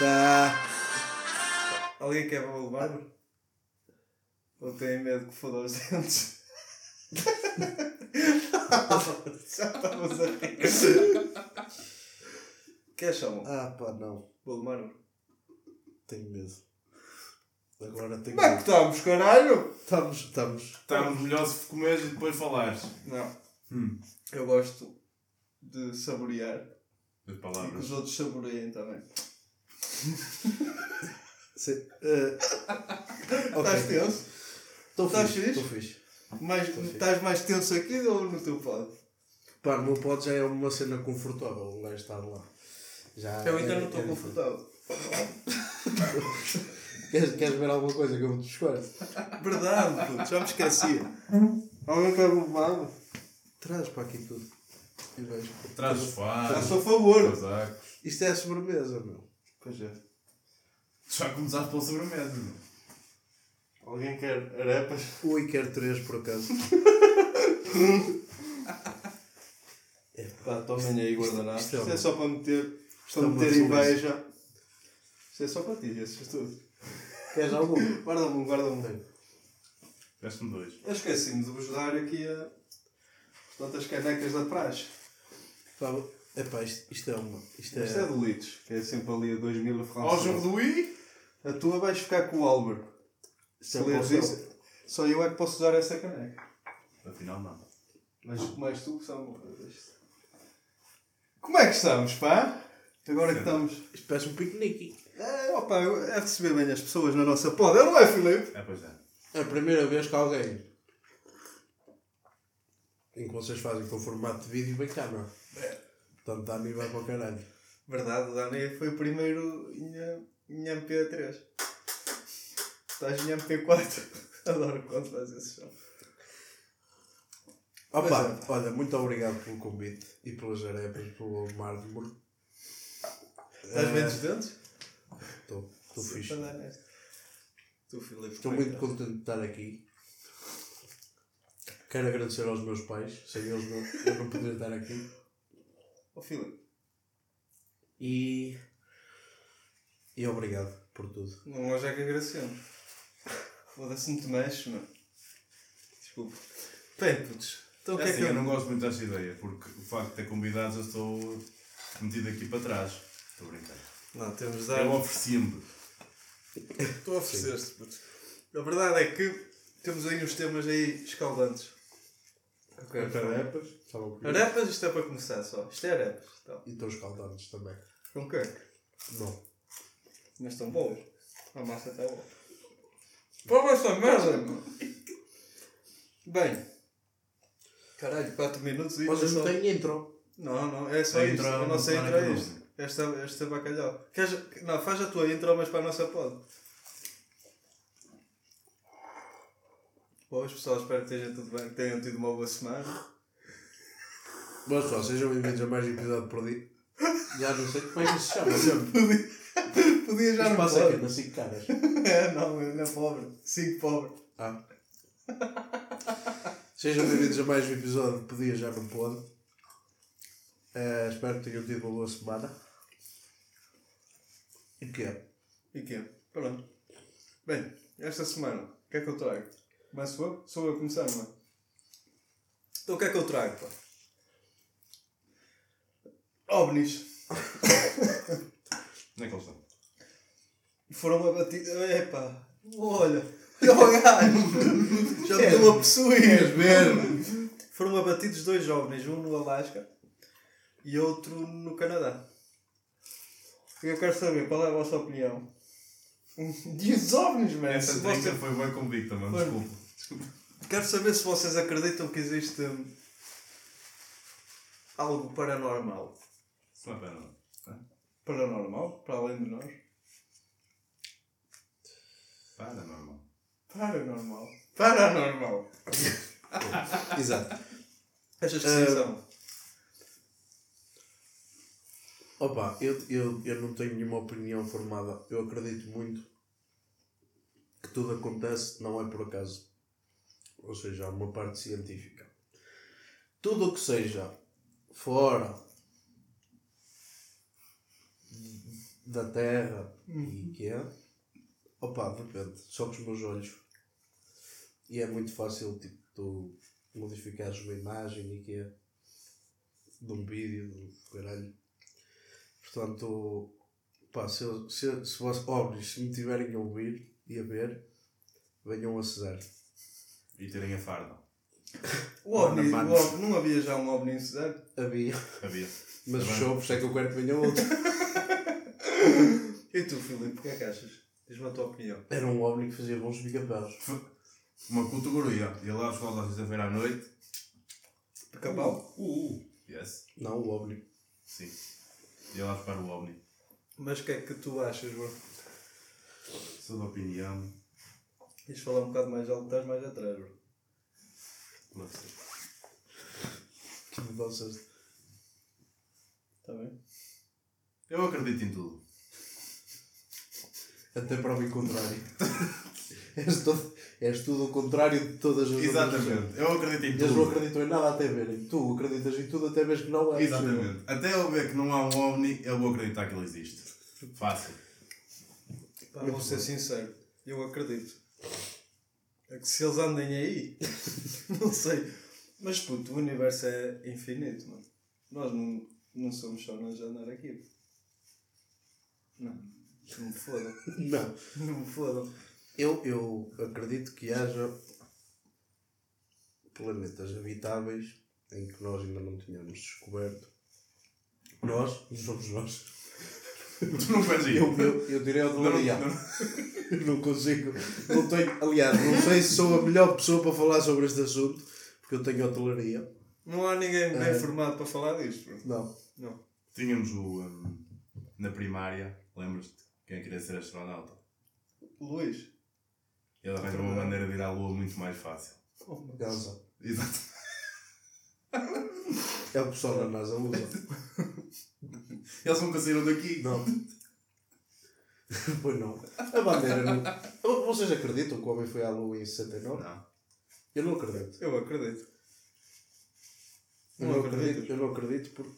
está. Alguém quer levar? Ou tem medo que foda os dentes? Já estamos a rir. Quer chamar? Ah, pá, não. Vou levar. Tenho medo. Agora tenho Como é que medo. estamos, caralho? Estamos, estamos. Estamos melhor se comeres e depois falares. Não. Hum. Eu gosto de saborear As e que palavras. os outros saboreiem também. Se, eh, Estás tenso? Estou Estás fixe. Estou fixe. Mais, estás mais tenso aqui ou no teu pod? Pá, no meu pod já é uma cena confortável. O gajo estar lá. Já Eu ainda é- não estou é confortável. Queres, queres ver alguma coisa que eu vou te? Verdade, puto, já me esquecia. Alguém quer levar? Traz para aqui tudo. E vejo. Traz sou a favor. casacos. Isto é a sobremesa, meu. Pois é. Já começaste pela sobremesa. meu. Alguém quer arepas? Ui, quero três por acaso. Pá, tomem aí guardanapos. isto Isto, é é uma- só para meter, isto para é meter inveja. Isto é só para ti, esses tudo. Queres algum? Guarda-me um, guarda-me um. Deste-me dois. Eu esqueci-me de vos dar aqui a... Tantas canecas da praxe. Pá, epá, isto, isto é uma. Isto é. Isto é que é sempre ali a 2 mil francos. jogo do Wii? A tua vais ficar com o Álvaro. isto Se é leres o isso, só eu é que posso usar essa caneca. Afinal, não. Mas mais tu, Samuel. Como é que estamos, pá? Agora que estamos. Isto parece um piquenique. É, opa, é receber bem as pessoas na nossa poda, não é, Filipe? É, pois é. É a primeira vez que alguém. Em que vocês fazem com formato de vídeo vem cá, não é? Portanto, me vai para o caralho. Verdade, o Dani foi o primeiro em, em MP3. Estás em MP4. Adoro quando fazes esse show. Opa, Pois olha, muito obrigado pelo convite e pelas arepas, pelo mármore. Estás bem dos dentes? Estou, estou fixe. Tu, Filipe. Estou é muito contente de estar aqui. Quero agradecer aos meus pais, sem eles não, eu não poderia estar aqui. Ó, Filipe, E. E obrigado por tudo. não hoje é que agradecemos. Foda-se, não te mexes, mano. Desculpa. Bem, putos. Então o É que é assim, que eu não gosto muito desta ideia, porque o facto de ter convidados eu estou metido aqui para trás. Estou a brincar. Não, temos de dar. Eu ofereci-me. Tu ofereceste, puto. A verdade é que temos aí uns temas aí escaldantes. Ok, Arepas, estavam comigo. Arepas, isto é para começar só. Isto é arepas. Então, E estão escaldantes também. com quem? Não. Mas estão boas. A massa está boa. Prova essa merda, mano. Bem. Caralho, 4 minutos e Vocês não só- têm intro. Não, não, é só A isto. intro é A nossa intro é isto. Esta, esta é bacalhau. Queres, não, faz a tua intro, mas para a nossa pod. Boas pessoal, espero que esteja tudo bem, que tenham tido uma boa semana. Mas só, sejam bem-vindos a mais um episódio perdido. Já não sei como é que se chama. Sempre. Podia já Isto não passa aqui, nas 5 caras. É, não, não é pobre. Cinco pobre. Ah. Sejam bem-vindos a mais um episódio de Podia Já Não Pode. Eh, espero que tenham tido uma boa semana. E que é? E quê? Pronto. Bem, esta semana, o que é que eu trago? Começo eu? Sou eu a começar, não é? Então o que é que eu trago, pá? OVNIs. Onde é que eles estão? Foram abatidos. Epá, olha. Olha, gajo. Já me estou a possuir. ver? Foram abatidos dois OVNIs, um no Alasca e outro no Canadá. Eu quero saber qual é a vossa opinião. E os OVNIs, man. Essa Se você- foi bem convicta, mano. Foi. Desculpa. Quero saber se vocês acreditam que existe algo paranormal. Isso não é não. Paranormal? Para além de nós? Para, normal. Paranormal. Paranormal. Exato. Achas que sim são? Opa, eu, eu, eu não tenho nenhuma opinião formada. Eu acredito muito que tudo acontece não é por acaso. Ou seja, há uma parte científica. Tudo o que seja fora da Terra e que é, opa, depende. Só com os meus olhos. E é muito fácil, tipo, tu modificares uma imagem e que é de um vídeo, do caralho. Portanto, pá, se, eu- se, se vós, óbvios, se me tiverem a ouvir e a ver, venham a Cesar. E terem a farda. O OVNI, o OVNI, não havia já um OVNI em Cidade? Havia, Havia. mas Tá bem. show, por isso é que eu quero que venha outro. E tu, Filipe, o que é que achas? Diz-me a tua opinião. Era um OVNI que fazia bons bigapelos. Uma categoria. Ia lá à escola à sexta-feira à noite. Pica-pau? Uh, uh. Yes. Não, o OVNI. Sim. Ia lá buscar o OVNI. Mas o que é que tu achas, bro? Sou da opinião. Queres falar um bocado mais alto, estás mais atrás, bro. Não sei. Que mudanças. Está bem? Eu acredito em tudo. Até para o contrário. és, todo, és tudo o contrário de todas as outras pessoas. Exatamente. Eu acredito em Eles não tudo. acreditam em nada até verem. Tu acreditas em tudo até vês que não é. possível. Exatamente. Até eu ver que não há um OVNI, eu vou acreditar que ele existe. Fácil. Pá, vou ser sincero, eu acredito. É que se eles andem aí, não sei. Mas puto, o universo é infinito, mano. Nós não, não somos só nós a andar aqui. Não. Não me fodam. Não. Não me fodam. Eu, eu acredito que haja planetas habitáveis em que nós ainda não tínhamos descoberto. Nós, somos nós. Tu não fazes Eu, isso. eu, eu direi ao Não, Dorian. não, Não consigo. Não tenho, aliás, não sei se sou a melhor pessoa para falar sobre este assunto, porque eu tenho hotelaria. Não há ninguém bem Ah. formado para falar disto. Não. Não. Tínhamos o. um, na primária, lembras-te? Quem queria ser astronauta? Luís. Ele arranjou uma maneira de ir à Lua muito mais fácil. Oh, Elsa. Exato. É o pessoal da NASA usa. Eles nunca saíram daqui. Não. pois não. A bandeira não. Vocês acreditam que o homem foi à Lua em 69? Não. Eu não acredito. Eu acredito. Eu Não não acreditas? acredito, eu não acredito porque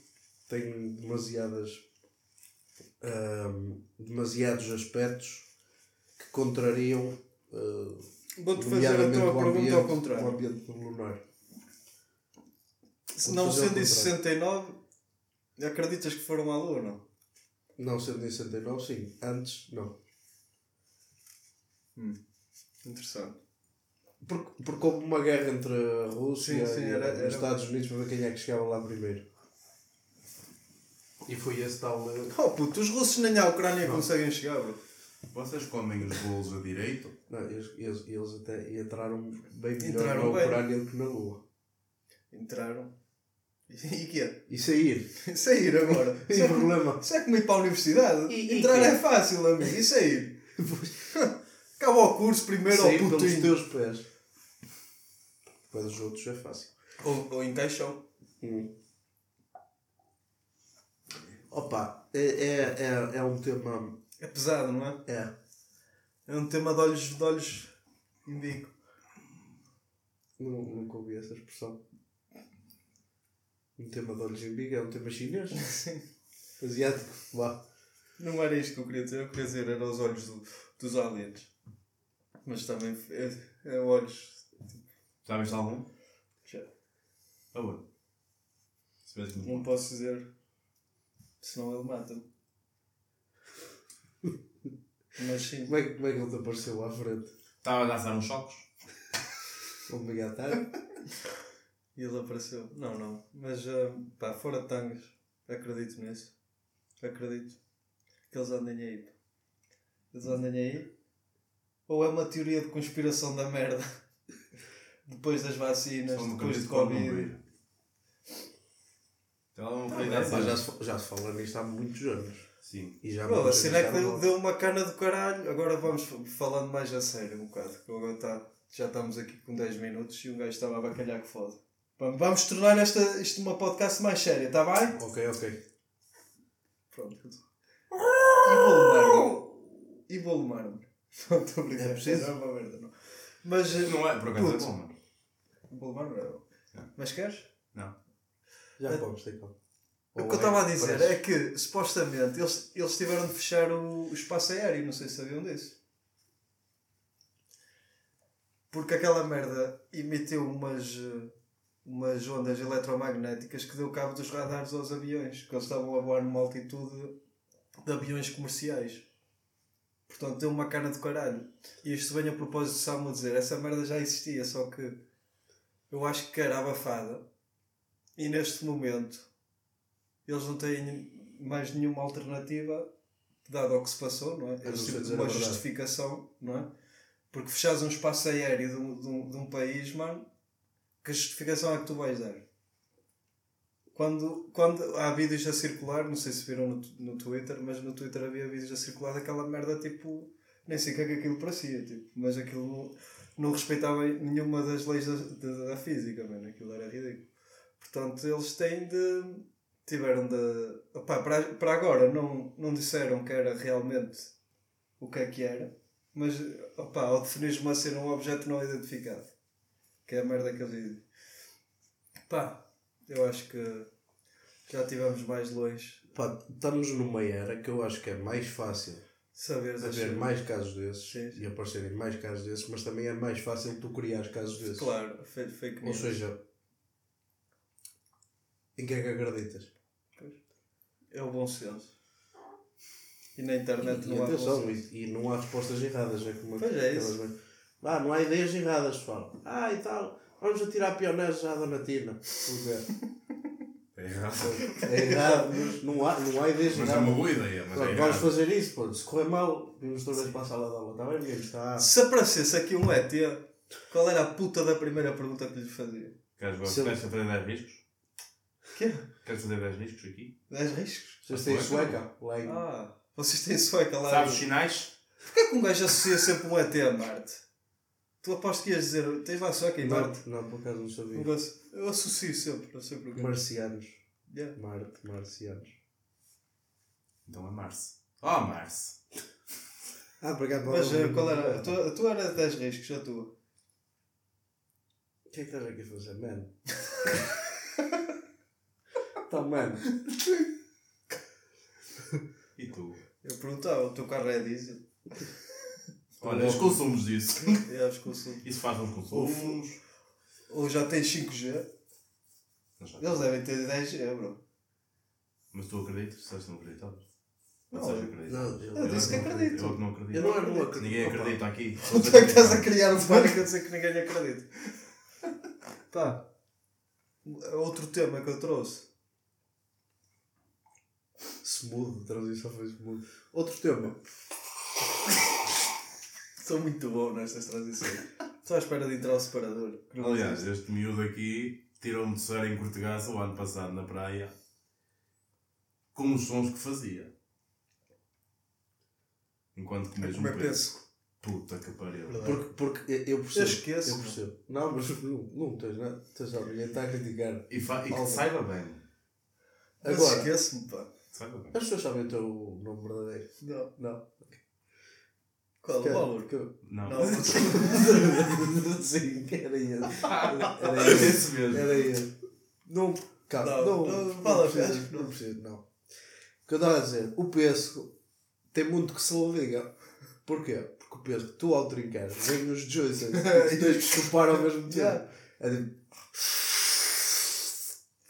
tenho demasiadas. ahm, demasiados aspectos que contrariam. ah, Vou-te fazer a tua o pergunta ambiente- ao O contrário. ambiente lunar. Se não sendo em contrário. 69, acreditas que foram à Lua ou não? Não sendo em 69, sim. Antes, não. Interessante. Porque, porque houve uma guerra entre a Rússia Sim, sim, e era- os era- Estados Unidos para ver quem é que chegava lá primeiro. E foi esse tal. eh, Oh puto, os russos nem à Ucrânia conseguem chegar, bro. Vocês comem os bolos a direito? Não, eles, eles, eles até entraram bem melhor Entraram na bem. Ucrânia do que na Lua. Entraram. E quê? E sair. Sair agora. Sem Isso é, como- problema. isso é como ir para a universidade. E- e Entrar quê? é fácil, amigo. E sair? Acaba o curso primeiro ao sair pelos putinho. teus pés. Para os outros é fácil. Ou, ou em caixão. Hum. Opa, é, é, é, é um tema. É pesado, não é? É. É um tema de olhos, de olhos bico. Nu- Nunca ouvi essa expressão. Um tema de olhos em bico é um tema chinês. Asiático. Vá. Não era isto que eu queria dizer. Eu queria dizer era os olhos do- dos aliens. Mas também é, é olhos. Sabes de algum? Já. Aonde? Que Não posso dizer. Senão ele mata-me. Mas sim. Como é, que- como é que ele te apareceu lá à frente? Estava a dançar uns choques? Onde me gatar? E ele apareceu. Não, não. Mas ah, pá, fora de tangas. Acredito nisso. Acredito. Que eles andem aí. Eles andem aí. Ou é uma teoria de conspiração da merda. Depois das vacinas, depois de Covid. Então Tá bem, Mas dançar. já se, já se fala nisto há muitos anos. Sim. E já Pô, a cena é que deu, deu uma cana do caralho. Agora vamos falando mais a sério um bocado. que Agora tá, já estamos aqui com 10 minutos e um gajo estava a bacalhar que foda. Vamos, vamos tornar esta, isto uma podcast mais séria, está bem? Ok, ok. Pronto. E vou. E vou lemar-me. Não estou a brincar. É preciso? Não é uma merda, não. Mas. Não é, por acaso é bom, mano. O Boulevard não é bom. Mas queres? Não. Já podes, tem como. O que eu estava a dizer é que, supostamente, eles, eles tiveram de fechar o, o espaço aéreo, não sei se sabiam disso. Porque aquela merda emitiu umas, eh, umas ondas eletromagnéticas que deu cabo dos radares aos aviões, que eles estavam a voar numa altitude de aviões comerciais. Portanto, deu uma cana de caralho. E isto vem a propósito de Samu dizer, essa merda já existia, só que eu acho que era abafada. E neste momento eles não têm mais nenhuma alternativa, dado ao que se passou, não é? Eles a uma verdade. justificação, não é? Porque fechares um espaço aéreo de um, de um, de um país, mano, que justificação é que tu vais dar? Quando, quando há vídeos a circular, não sei se viram no, no Twitter, mas no Twitter havia vídeos a circular daquela merda tipo. Nem sei o que é que aquilo parecia, tipo, mas aquilo não, não respeitava nenhuma das leis da, da, da física, mano, aquilo era ridículo. Portanto, eles têm de. tiveram de. Para, para agora não, não disseram que era realmente o que é que era, mas opá, ao definir uma cena um objeto não identificado, que é a merda que eles dizem. Pá, eu acho que já estivemos mais longe. Pá, estamos numa era que eu acho que é mais fácil Saberes as haver cenas. mais casos desses Sim, sim. e aparecerem mais casos desses, mas também é mais fácil tu criares casos desses. Claro, fake Ou news. seja, em que é que acreditas? É o bom senso. E na internet E, não há bom atenção, e, e não há respostas erradas, é como Pois é isso. Vezes. Ah, não há ideias erradas, pessoal. Ah, e tal, vamos atirar pioneiros já da Natina. Porque É errado. é errado, mas não há, não há ideias Mas é erradas. uma boa ideia, mas Pronto, é vamos fazer isso, pô. Se correr mal, vamos vez para a sala de aula. Está bem, amigos? Está. Se aparecesse aqui um ET, qual era a puta da primeira pergunta que lhe fazia? Queres, queres fazer 10 riscos? Quê? Queres fazer 10 riscos aqui? 10 riscos? Vocês têm Sueca? Ah, vocês têm sueca lá. Sabes os sinais? Porquê que um gajo associa sempre um ET a Marte? Tu aposto que ias dizer, tens lá sueca em Marte? não, por acaso não sabia. Um gajo- Eu associo sempre, não sei porquê. Marcianos. Yeah. Marte, marcianos. Então é Março. Oh, Março. Ah, por acaso Mas não- eh, qual era? A tua, a tua era 10 riscos, a tua. O que é que estás aqui a fazer, mano? Então, mano. E tu? Eu perguntava, o teu carro é diesel? Olha, os consumos disso. É, os consumos. Isso faz uns consumos. Ou já tens 5G? Não sei. Eles devem ter 10G, bro. Mas tu acreditas? Que não acreditavas? Não, Ou eu, Eu disse que não acredito. Eu que não acredito. Eu não, eu não acredito. Ninguém acredita aqui. Tu é que estás a criar um pânico a dizer que ninguém acredita. Pá, outro tema que eu trouxe. Smooth, a transição foi smooth. Outro tema. Sou muito bom nestas transições. Estou à espera de entrar ao separador. Aliás, este miúdo aqui tirou-me de ser em Cortegaça o ano passado na praia com os sons que fazia. Enquanto comes um é penso. Puta que pariu. Porque, porque eu percebo. Eu esqueço, Eu percebo. Não, mas não, não tens nada. Tens ninguém está a criticar. E, fa- e que saiba bem. Agora, esqueço-me, pá. Saiba bem. as pessoas sabem o teu nome verdadeiro. Não. Não. Qual? O Valor? Que eu- Não. Não. Sim, era ele. Era esse mesmo. Era ele. Não, calma, Não, não, não, não, fala, precisa, acho que não não. precisa, não. O que eu estava a dizer, o pesco tem muito que se liga. Porquê? Porque o pesco, tu ao trincar, vem nos joystick e tens que chupar ao mesmo tempo. Yeah. É tipo,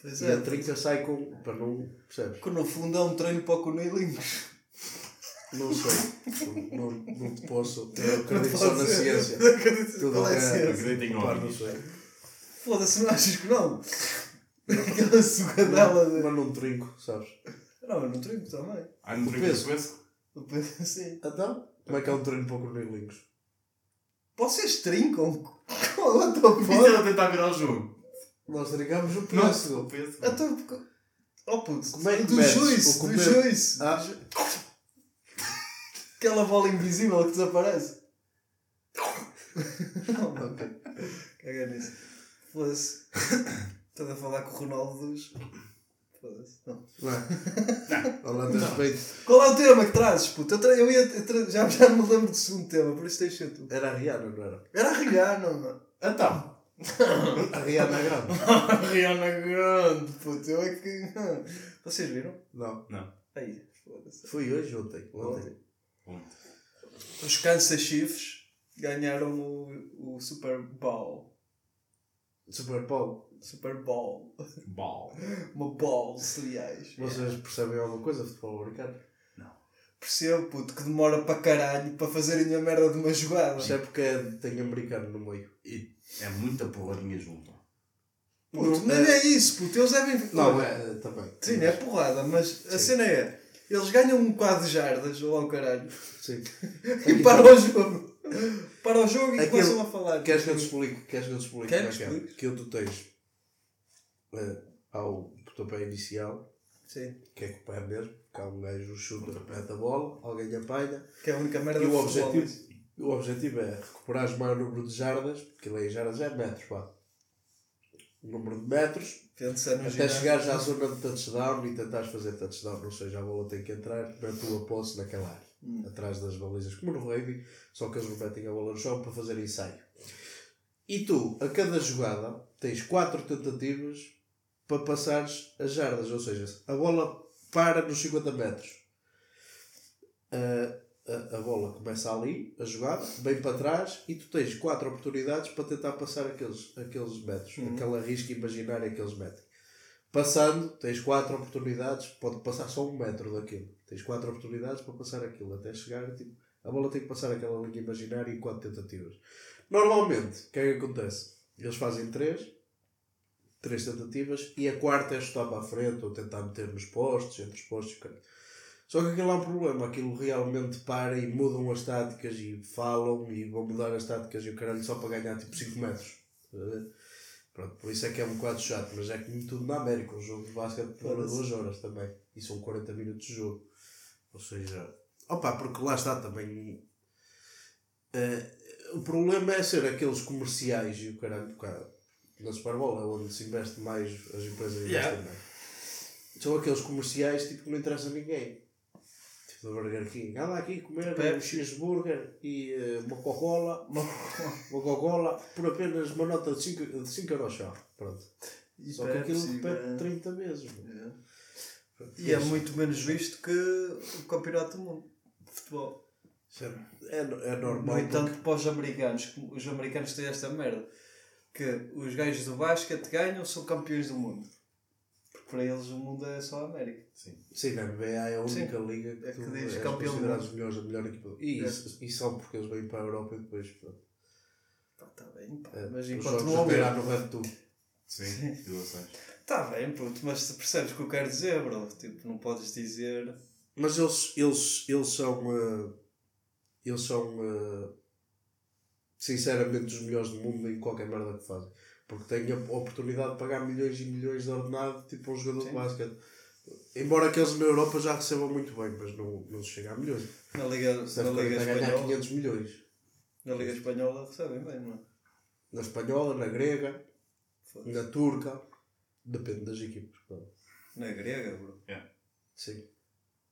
Pois e é. a trinca sai com. para não. percebes? Que no fundo é um treino para o cunilinhos. Não sei. Não, não, não te posso. Eu acredito só na ciência. Não acredito Tudo qual é a ciência. Acredito em não sei. Foda-se, não achas que não? Aquela sugadela de. Mas não trinco, sabes? Não, eu não trinco também. Ah, não O trinca peso. peso? Eu penso assim. Então, como é que é um treino para cornelinhos? Vocês trincam? What the Isso fuck? era tentar virar o jogo. Nós trincamos o Não, pesco. o peso. Então, oh puto, Como é que do juice, o do juice. Ah. Aquela bola invisível que desaparece. Não, não, caga nisso. Foda-se. Estou a falar com o Ronaldo dos. foda-se. Não. Não é? Holanda respeito. Qual é o tema que trazes, puto? Eu, tra- eu ia. eu tra- já, já não me lembro do segundo tema, por isso deixa tu. Era a Rihanna, não era? Era a Rihanna, mano. Então, A Rihanna grande. A Rihanna grande, puto. Eu é que. Vocês viram? Não. não. Aí, foda-se. Foi hoje, ontem. ontem. Ponto. Os Kansas Chiefs ganharam o, o Super Bowl. Super Bowl. Super Bowl. Ball. Uma ball, aliás. Vocês percebem alguma coisa de futebol americano? Percebo, puto, que demora para caralho para fazerem a merda de uma jogada. Isto é porque é- tem americano no meio. E é muita porradinha junto. Puto, Não, não é- é isso, puto. Eles devem. Não, é também. Sim, é porrada, mas a Sim. cena é. Eles ganham um quadro de jardas, ou ao caralho, Sim. e para o jogo. Para o jogo e Aquilo- começam a falar. Queres que eu te explique? Queres que eu te explique é que é? explique. Que tu tens eh, ao pontapé inicial, Sim, que é com o pé mesmo, que há um gajo chuta, mete a bola, alguém apanha, que é a única merda e o objetivo, o objetivo é recuperar o maior número de jardas, porque ele em jardas é metros, pá. O número de metros, Pensa no até chegares à zona de touchdown e tentares fazer touchdown, ou seja, a bola tem que entrar na tua posse naquela área, Hum. atrás das balizas, como no rugby, só que eles metem a bola no chão para fazer ensaio. E tu, a cada jogada, tens quatro tentativas para passares as jardas, ou seja, a bola para nos 50 metros. A, a, a bola começa ali, a jogada, vem para trás e tu tens quatro oportunidades para tentar passar aqueles, aqueles metros, Uhum. aquela risca imaginária que eles metem. Passando, tens quatro oportunidades, pode passar só um metro daquilo. Tens quatro oportunidades para passar aquilo, até chegar, tipo, a bola tem que passar aquela linha imaginária em quatro tentativas. Normalmente, o que é que acontece? Eles fazem três, três tentativas, e a quarta é chutar para a frente, ou tentar meter nos postos, entre os postos, e o. Só que aquilo há um problema, aquilo realmente para e mudam as táticas e falam e vão mudar as táticas e o caralho só para ganhar tipo 5 metros. Ver? Pronto, por isso é que é um bocado chato, mas é como tudo na América, um jogo de basquete Foda-se. 2 horas também. E são 40 minutos de jogo. Ou seja, opa, porque lá está também. eh, o problema é ser aqueles comerciais e o caralho, cara, na Super Bowl é onde se investe mais, as empresas investem Yeah. mais. São aqueles comerciais tipo que não interessa a ninguém. Do Burger King. Anda aqui comer um Pepsi. cheeseburger e eh, uma Coca-Cola. Uma Coca-Cola por apenas uma nota de 5 de cinco euros só. Pronto. E Só que aquilo Pepsi, repete man. 30 vezes. mano. É. Pronto. E é muito menos visto que o Campeonato do Mundo de Futebol. É, é, é No normal. entanto, para os americanos, os americanos têm esta merda, que os gajos do basquete ganham, são campeões do mundo. Para eles o mundo é só a América. Sim. Sim, na NBA é a única liga que, É que diz és campeão do considerado mundo. os melhores, a melhor equipa. E, É. isso, e são porque eles vêm para a Europa e depois. Pronto, Pá, tá bem, pá. é, mas enquanto não a houver. no Red Bull. Sim, ilustrações. Tá bem, puto, mas percebes o que eu quero dizer, bro. Tipo, não podes dizer. Mas eles, eles, eles são. eh, eles são. eh, sinceramente os melhores do mundo em qualquer merda que fazem. Porque têm a oportunidade de pagar milhões e milhões de ordenado tipo a um jogador de Sim. basquete. Embora aqueles na Europa já recebam muito bem, mas não, não se chega a milhões. Na Liga, na é Liga a ganhar Espanhola. 500 milhões. Na Liga Espanhola recebem bem, não é? Na espanhola, na grega, na turca. Depende das equipas. claro. Na grega, bro. Sim.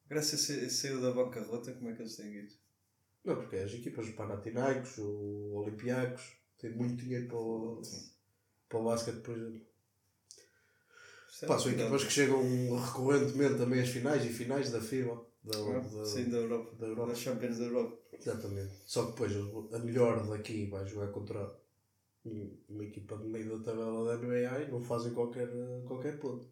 Grécia sa- saiu da bancarrota, como é que eles têm isso? Não, porque as equipas, o Panathinaikos, o Olympiacos, têm muito dinheiro para o, para o basquete, por exemplo. É Pá, são equipas que chegam recorrentemente a meias finais e finais da FIBA. Da, grave. da, Sim, da Europa. da Europa. Das Champions da Europa. Exatamente. Só que depois a melhor daqui vai jogar contra um- uma equipa de meio da tabela da NBA e não fazem qualquer, qualquer ponto.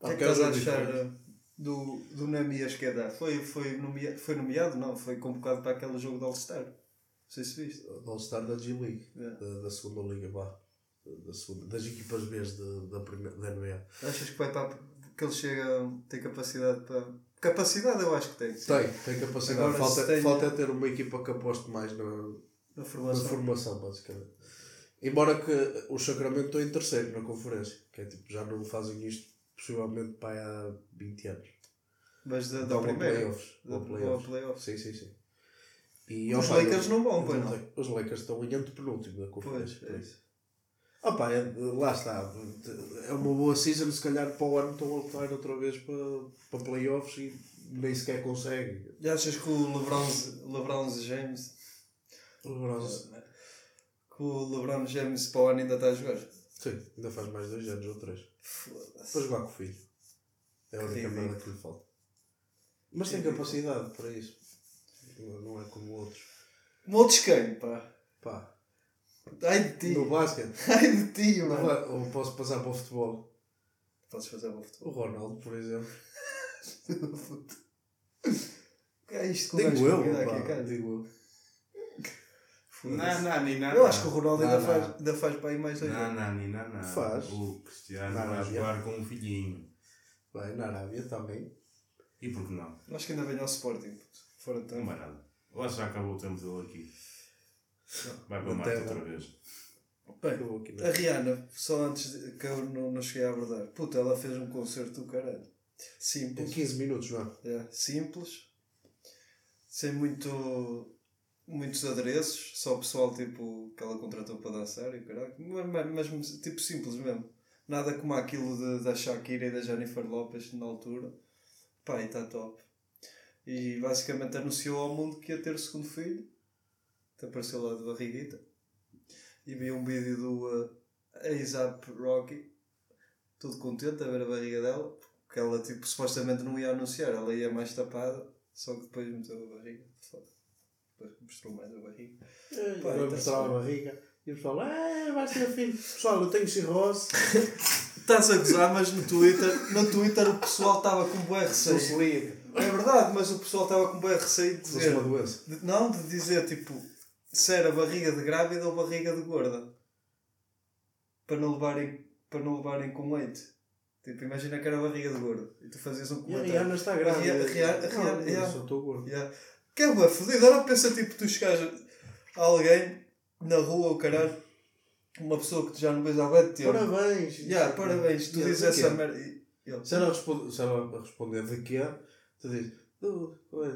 O que é que é estás a jogo achar do, do Namias Queda? Foi, foi, nomea, foi nomeado? Não, foi convocado para aquele jogo de All-Star. Não sei se viste. do All-Star da G-League, É. da, da segunda liga, vá. Da segunda, das equipas B da, primeira, da NBA. Achas que vai para. que ele chega. tem capacidade para. Capacidade eu acho que tem. sim. Tem, tem capacidade. Agora, falta, tem- falta é ter uma equipa que aposte mais na, Na na formação. formação, basicamente. Embora que o Sacramento estou em terceiro na conferência, que é tipo, já não fazem isto possivelmente para há 20 anos. Mas da, da primeira. playoffs. Da, playoffs. playoffs. Sim, sim, sim. E, Os opa, Lakers não vão, pois não? Os Lakers estão em antepenúltimo da Pois, conferência. é isso. Opa, é, lá está. É uma boa season, se calhar para o ano estão a lutar outra vez para, para playoffs e nem sequer consegue. E achas que o LeBron, LeBron James. LeBron, Que o LeBron James para o ano ainda está a jogar? sim, ainda faz mais dois anos ou três. Foda-se. Para jogar com o filho. É a única merda que lhe falta. Mas tem capacidade para isso. Não é como outros. Outros quem, pá? Pá, Ai de ti. no basquete. Ai de ti, não mano. ou posso passar para o futebol. Podes fazer bom O futebol. Ronaldo, por exemplo. O que é isto que o Digo eu, aqui pá, a casa? digo eu. Não, não, nem nada. Eu acho que o Ronaldo ainda, Não, faz, não. ainda faz para aí mais dois Não, não, nem não, não. Faz. O Cristiano Não, vai não, jogar com um filhinho. Vai, na Arábia também. E por que não? Acho que ainda vem ao Sporting. Fora de Não tempo. vai nada. Eu acho que já acabou o tempo dele aqui. Vai para Marte outra vez. Bem, a Rihanna, só antes de- que eu não, não cheguei a abordar. Puta, ela fez um concerto do caralho. Em Simples. 15 minutos, não. É, simples. Sem muito, muitos adereços. Só o pessoal tipo, que ela contratou para dançar e o caralho. Mas, mas, mas, tipo simples mesmo. Nada como aquilo de, da Shakira e da Jennifer Lopez na altura. Pá, e está top. E basicamente anunciou ao mundo que ia ter o segundo filho. Até apareceu lá de barriguita. E vi um vídeo do uh, ASAP Rocky. Tudo contente a ver a barriga dela. Porque ela tipo, supostamente não ia anunciar. Ela ia mais tapada. Só que depois meteu a barriga. Depois mostrou mais a barriga. Pá, Vai tá mostrar a barriga. E o pessoal, é, vai ser filho. Pessoal, eu tenho cirrose. Estás a gozar, mas no Twitter, no Twitter o pessoal estava com bué receio. É verdade, mas o pessoal estava com bué receio de dizer. uma doença. de- não, de dizer tipo se era barriga de grávida ou barriga de gorda. Para não levarem, para não levarem com leite. Tipo, imagina que era barriga de gorda. E tu fazias um E a comentário. Rihanna está grávida. A Rihanna- a Rihanna-. Eu só estou gordo. Yeah. Que é bué fodido. Agora pensa tipo, tu chegares a alguém na rua ou caralho, uma pessoa que tu já não vês há de tempo. Parabéns. Yeah, parabéns, tu dizes essa merda. Se ela, responde, se ela responder de quê, tu dizes, "Uh, ué."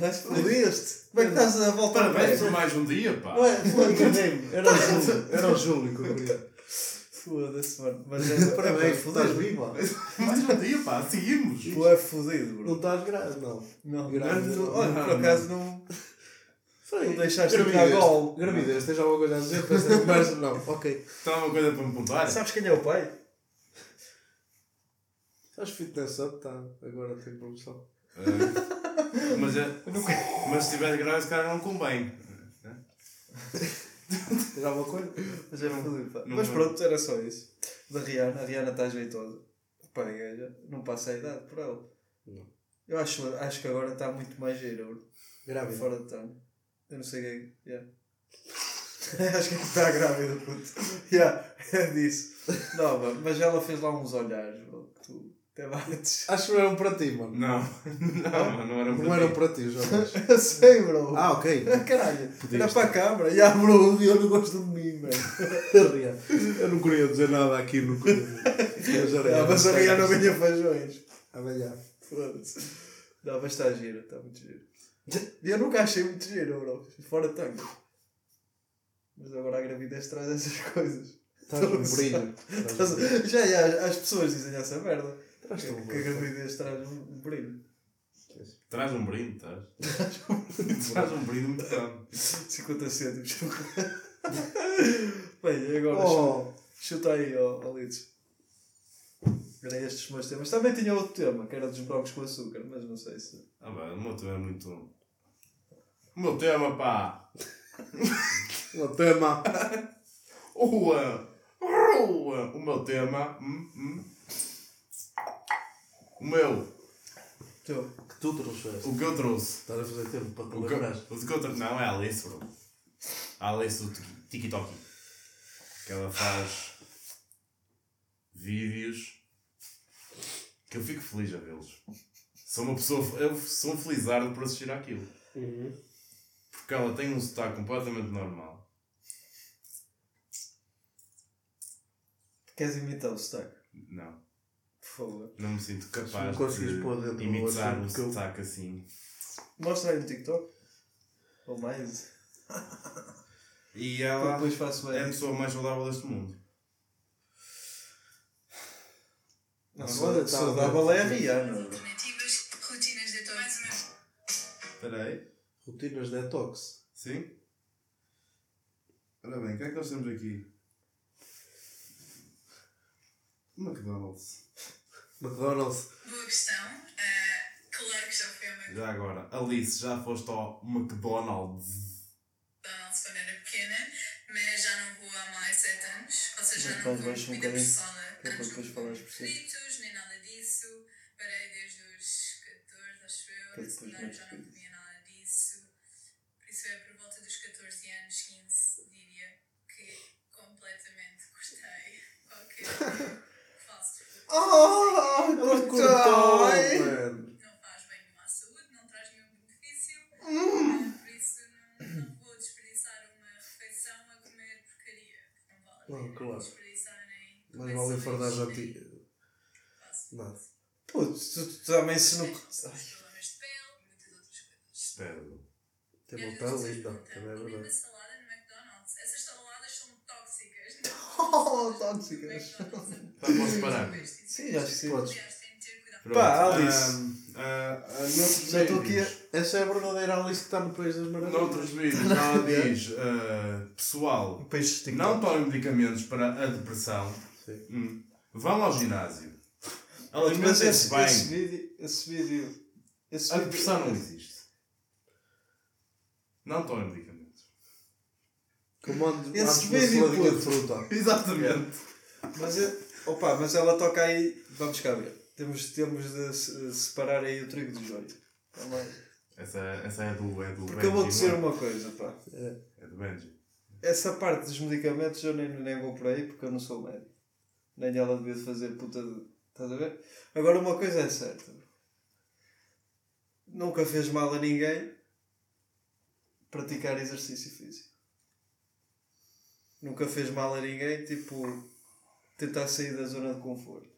Mas fodeste. Como é que estás a voltar a Parabéns ver? por mais um dia, pá. Ué, foi, enganei-me. Era o Júlio. Era o Júlio que eu queria. Foda-se, mano. Mas é, Parabéns, é, estás fodido. viva. Mais um dia, pá. Seguimos. Tu é fodido, Não bro. estás grávida, não. Não, não, olha, por Não, acaso não. Foi. Não deixaste Gravidez. entrar gol. Gravidez, tens alguma coisa a dizer conversa? Não, ok. Está uma coisa para me pontuar? Sabes quem é o pai? Estás fitness up, tá? Agora tem promoção. Eh, mas, é, mas se estiver grávida, se calhar não convém. Tens alguma coisa? Mas é fodido, pá. Não Mas pronto, era só isso. Da Rihanna, a Rihanna está jeitosa. Pá, a gaja não passa a idade por ela. Não. Eu acho, acho que agora está muito mais gira. Grávida. Fora de time. Eu não sei quem. Yeah. Acho que é que está grávida, puto. Yeah, é disso. Não, mas ela fez lá uns olhares, Acho que não eram para ti, mano. Não, não, mano, não era Não para eram ti. para ti, jamais. Eu sei, bro. Ah, ok. Caralho, Podias era para a câmara. Yeah, bro, eu não gosto de mim, velho. Eu não queria dizer nada aqui no Mas Ah, mas a Rihanna ganha feijões. Amanhã. Foda-se. Não, mas está giro, está muito giro. E eu nunca achei muito giro, bro. Fora de tanque. Mas agora a gravidez traz essas coisas. Estás um brilho. Estás um brilho. Já, já, as pessoas dizem essa merda. Que, Traz-te um que a gravidez traz um brilho. Traz um brinde, estás? Traz um brinde muito grande. 50 cêntimos. Bem, e agora Oh, chuta aí, ó, ó Lides. Era estes os meus temas. Também tinha outro tema, que era dos broncos com açúcar, mas não sei se. Ah, pá, o meu tema é muito. O meu tema, pá! o tema. Ua! Ua! O meu tema. Hum, hum. O meu. Tu. Que tu trouxeste. O que eu trouxe. Estás a fazer tempo para O que, o que eu trouxe. Não, é a Alice, bro. A Alice do TikTok. Que ela faz. vídeos. Que eu fico feliz a vê-los. Sou uma pessoa. Eu sou um felizardo por assistir àquilo. Uhum. Porque ela tem um sotaque completamente normal. Queres imitar o sotaque? Não. Favor. Não me sinto capaz não de pôr do imitar um assunto que eu- sotaque assim. Mostra aí no TikTok. Ou mais. E ela Depois faço é a pessoa mais saudável deste mundo. Não, Agora tá saudável é a. Rihanna. Alternativas, rotinas de detox. Espera aí. Rotinas detox. Sim? Ora bem, o que é que nós temos aqui? McDonald's. McDonald's. Boa questão. Ah, claro que já foi ao McDonald's Já agora, Alice, já foste ao McDonald's? quando era pequena, mas já não vou há mais 7 anos. Ou seja, já não como baixo um comida bocadinho, processada. para depois como por fritos, nem nada disso. Parei desde os 14, acho eu. Secundário já não fritos. comia nada disso. Por isso é por volta dos 14 anos, 15, diria que completamente gostei. Qualquer Ah, Ela cortou, mano. não faz bem nenhuma à saúde, não traz nenhum benefício, Hum. eh, por isso não, não vou desperdiçar uma refeição a comer porcaria. Não vale a Não, claro. desperdiçar nem. Mas vale enfardar já refeições, ti. Nada. Putz, tu, tu também se não. Problemas de pele, muitas outras coisas. Espero. Tem uma pele linda, também é "Comida verdade. salada no McDonald's. Essas saladas são tóxicas. Tá, posso parar? Sim, acho que sim. Podes. Pá, Alice. ah, noutros Já estou aqui a. Essa é a verdadeira Alice que está no País das Maravilhas. Noutros vídeos ela diz, ah, pessoal, não tomem medicamentos para a depressão, Sim. Hum. vão ao ginásio, alimentem-se esse, esse bem. vídeo. Esse vídeo. Esse A vídeo- depressão não existe. Não tomem medicamentos. Comando Esse antes uma saladinha de fruta. Exatamente. Mas, é- opa, mas ela toca aí. Vamos cá ver. Temos, temos de se- separar aí o trigo do joio. Também. Essa, essa é do, é do Porque eu vou Benji, dizer não uma coisa, pá. é? É do Benji. Essa parte dos medicamentos eu nem, nem vou por aí porque eu não sou médico. Nem ela devia de fazer puta de. Estás a ver? Agora uma coisa é certa. Nunca fez mal a ninguém praticar exercício físico. Nunca fez mal a ninguém, tipo, tentar sair da zona de conforto.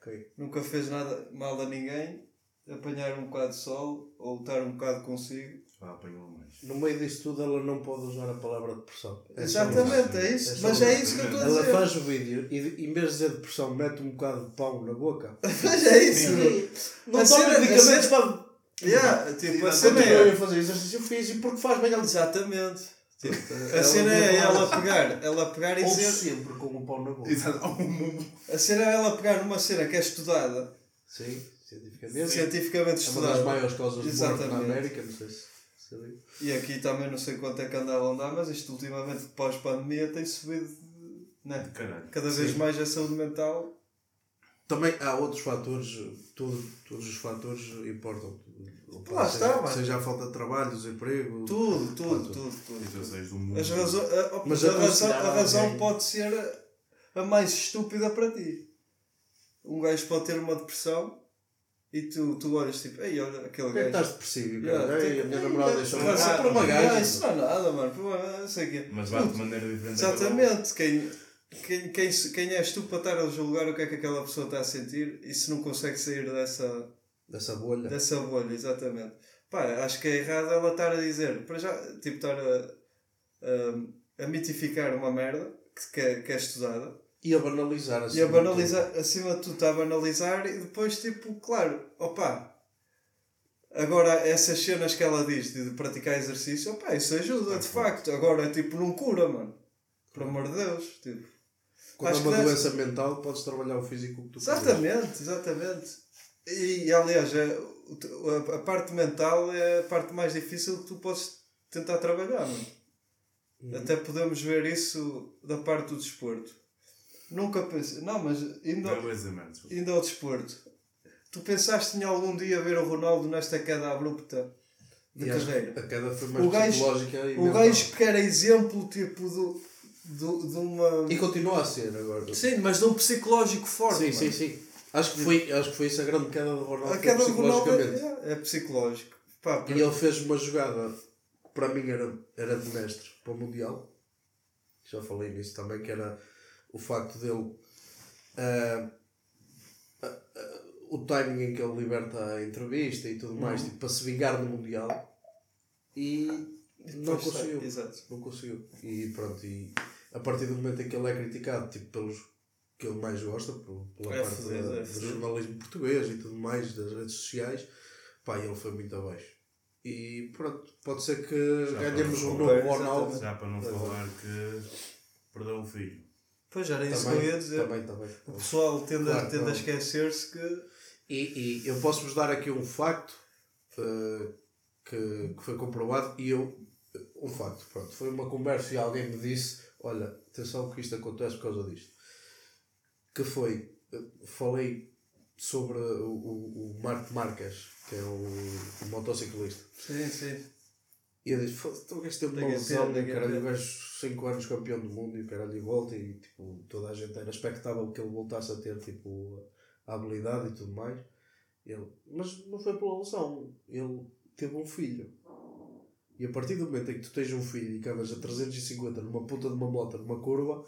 Ok. Nunca fez nada mal a ninguém apanhar um bocado de sol ou estar um bocado consigo. Ah, apanhou mais. No meio disto tudo, ela não pode usar a palavra depressão. É Exatamente, isso. é isso. É Mas é isso. que eu estou a Ela dizer. faz o vídeo e em vez de dizer depressão, mete um bocado de pão na boca. Mas é isso. Não A toma medicamentos para. Yeah, tipo, a cena é. a fazer exercício físico porque faz bem Exatamente. Tipo, A cena é ela pegar, ela pegar e Ou dizer. sempre com um pão na boca. Exato. A cena é ela pegar numa cena que é estudada, Sim, cientificamente. cientificamente É uma das estudada. maiores causas de morte na. América, não sei se. E aqui também não sei quanto é que andavam a andar, mas isto ultimamente pós-pandemia tem subido. Né? Caralho. Cada vez Sim. mais a saúde mental. Também há outros fatores, tudo, todos os fatores importam. Lá seja, está. Seja a falta de trabalho, desemprego. Tudo, tudo, Tudo. tudo, tudo. Situações do mundo. As a, Mas a a razão, a razão pode ser a, a mais estúpida para ti. Um gajo pode ter uma depressão e tu, tu olhas tipo, ei, olha aquele é gajo. estás depressivo? Yeah, cara? Ei, tipo, a minha namorada é, deixou-me mas só é por uma Yeah, gaja. Isso não é nada, mano. Pô, não sei quê. Mas bate de maneira diferente. Exatamente. Quem, quem, quem, quem és tu para estar a julgar o que é que aquela pessoa está a sentir e se não consegue sair dessa, Dessa bolha. dessa bolha, exatamente. Pá, acho que é errado ela estar a dizer, para já, tipo, estar a, a, a mitificar uma merda que, que, é, que é estudada E a banalizar assim. e a banalizar, acima de tudo, está a banalizar e depois, tipo, claro, opa. Agora, essas cenas que ela diz de praticar exercício, opa, isso ajuda, de facto. Agora, tipo, não cura, mano. Por amor de Deus, tipo. Quando é uma doença mental, podes trabalhar o físico que tu quiseres. Exatamente, exatamente. E, aliás, é, a, a parte mental é a parte mais difícil que tu podes tentar trabalhar, mano. Uhum. Até podemos ver isso da parte do desporto. Nunca pensei. Não, mas é exatamente. indo ao desporto, tu pensaste em algum dia ver o Ronaldo nesta queda abrupta de E carreira? A queda foi mais O gajo- psicológica e O mental. gajo que era exemplo tipo do, do, de uma. E continua a ser agora. Sim, mas de um psicológico forte. sim, mano. sim, sim. Acho que, foi, acho que foi isso a grande queda do Ronaldo. A queda do Ronaldo é, é psicológico. Pá, E ele fez uma jogada que para mim era, era de mestre para o Mundial. Já falei nisso também, que era o facto dele. ah, ah, ah, o timing em que ele liberta a entrevista e tudo mais, tipo, para se vingar no Mundial. E E Não conseguiu. Não conseguiu. E pronto, e a partir do momento em que ele é criticado, tipo, pelos que ele mais gosta, por- pela É parte fodido, da- é do jornalismo português e tudo mais, das redes sociais, pá, ele foi muito abaixo. E pronto, pode ser que Já ganhemos um novo. Ronaldo. Já para não é. falar que perdeu um filho. Pois era isso que eu Também, ia dizer. também, também. O pessoal tende, a, Claro, tende a esquecer-se que. E, e eu posso-vos dar aqui um facto eh, que, que foi comprovado e eu um facto, pronto, foi uma conversa e alguém me disse, olha, atenção que isto acontece por causa disto. Que foi, eh, falei sobre o, o, o Marco Marques, que é o, o motociclista. Sim, sim. E eu disse, "Foda-se, então o gajo teve uma lesão, e que caralho, ter." o gajo 5 anos campeão do mundo e o caralho e volta e tipo, toda a gente era expectável que ele voltasse a ter tipo, a habilidade e tudo mais. Ele, mas não foi pela lesão, ele teve um filho. E a partir do momento em que tu tens um filho e que andas a 350 numa puta de uma moto, numa curva,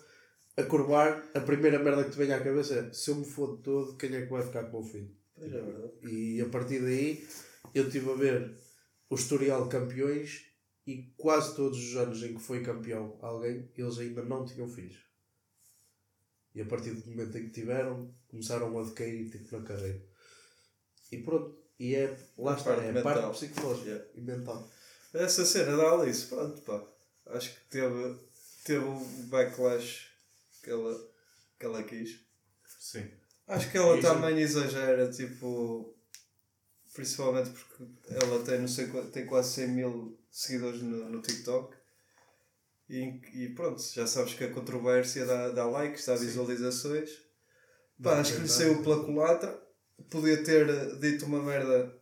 a curvar, a primeira merda que te vem à cabeça é se eu me for de todo, quem é que vai ficar com o meu filho? É verdade. E a partir daí eu estive a ver o historial de campeões e quase todos os anos em que foi campeão alguém, eles ainda não tinham filhos. E a partir do momento em que tiveram, começaram a decair tipo, na carreira. E pronto, e é, lá está, parte é mental. parte psicológica Yeah. e mental. Essa cena da Alice, pronto, pá. Acho que teve, teve o backlash que ela, que ela quis. Sim. Acho que ela também exagera, tipo. Principalmente porque ela tem, não sei, tem quase 100 mil seguidores no, no TikTok. E, e pronto, já sabes que a controvérsia dá, dá likes, dá visualizações. Pá, acho que lhe saiu pela culatra. Podia ter dito uma merda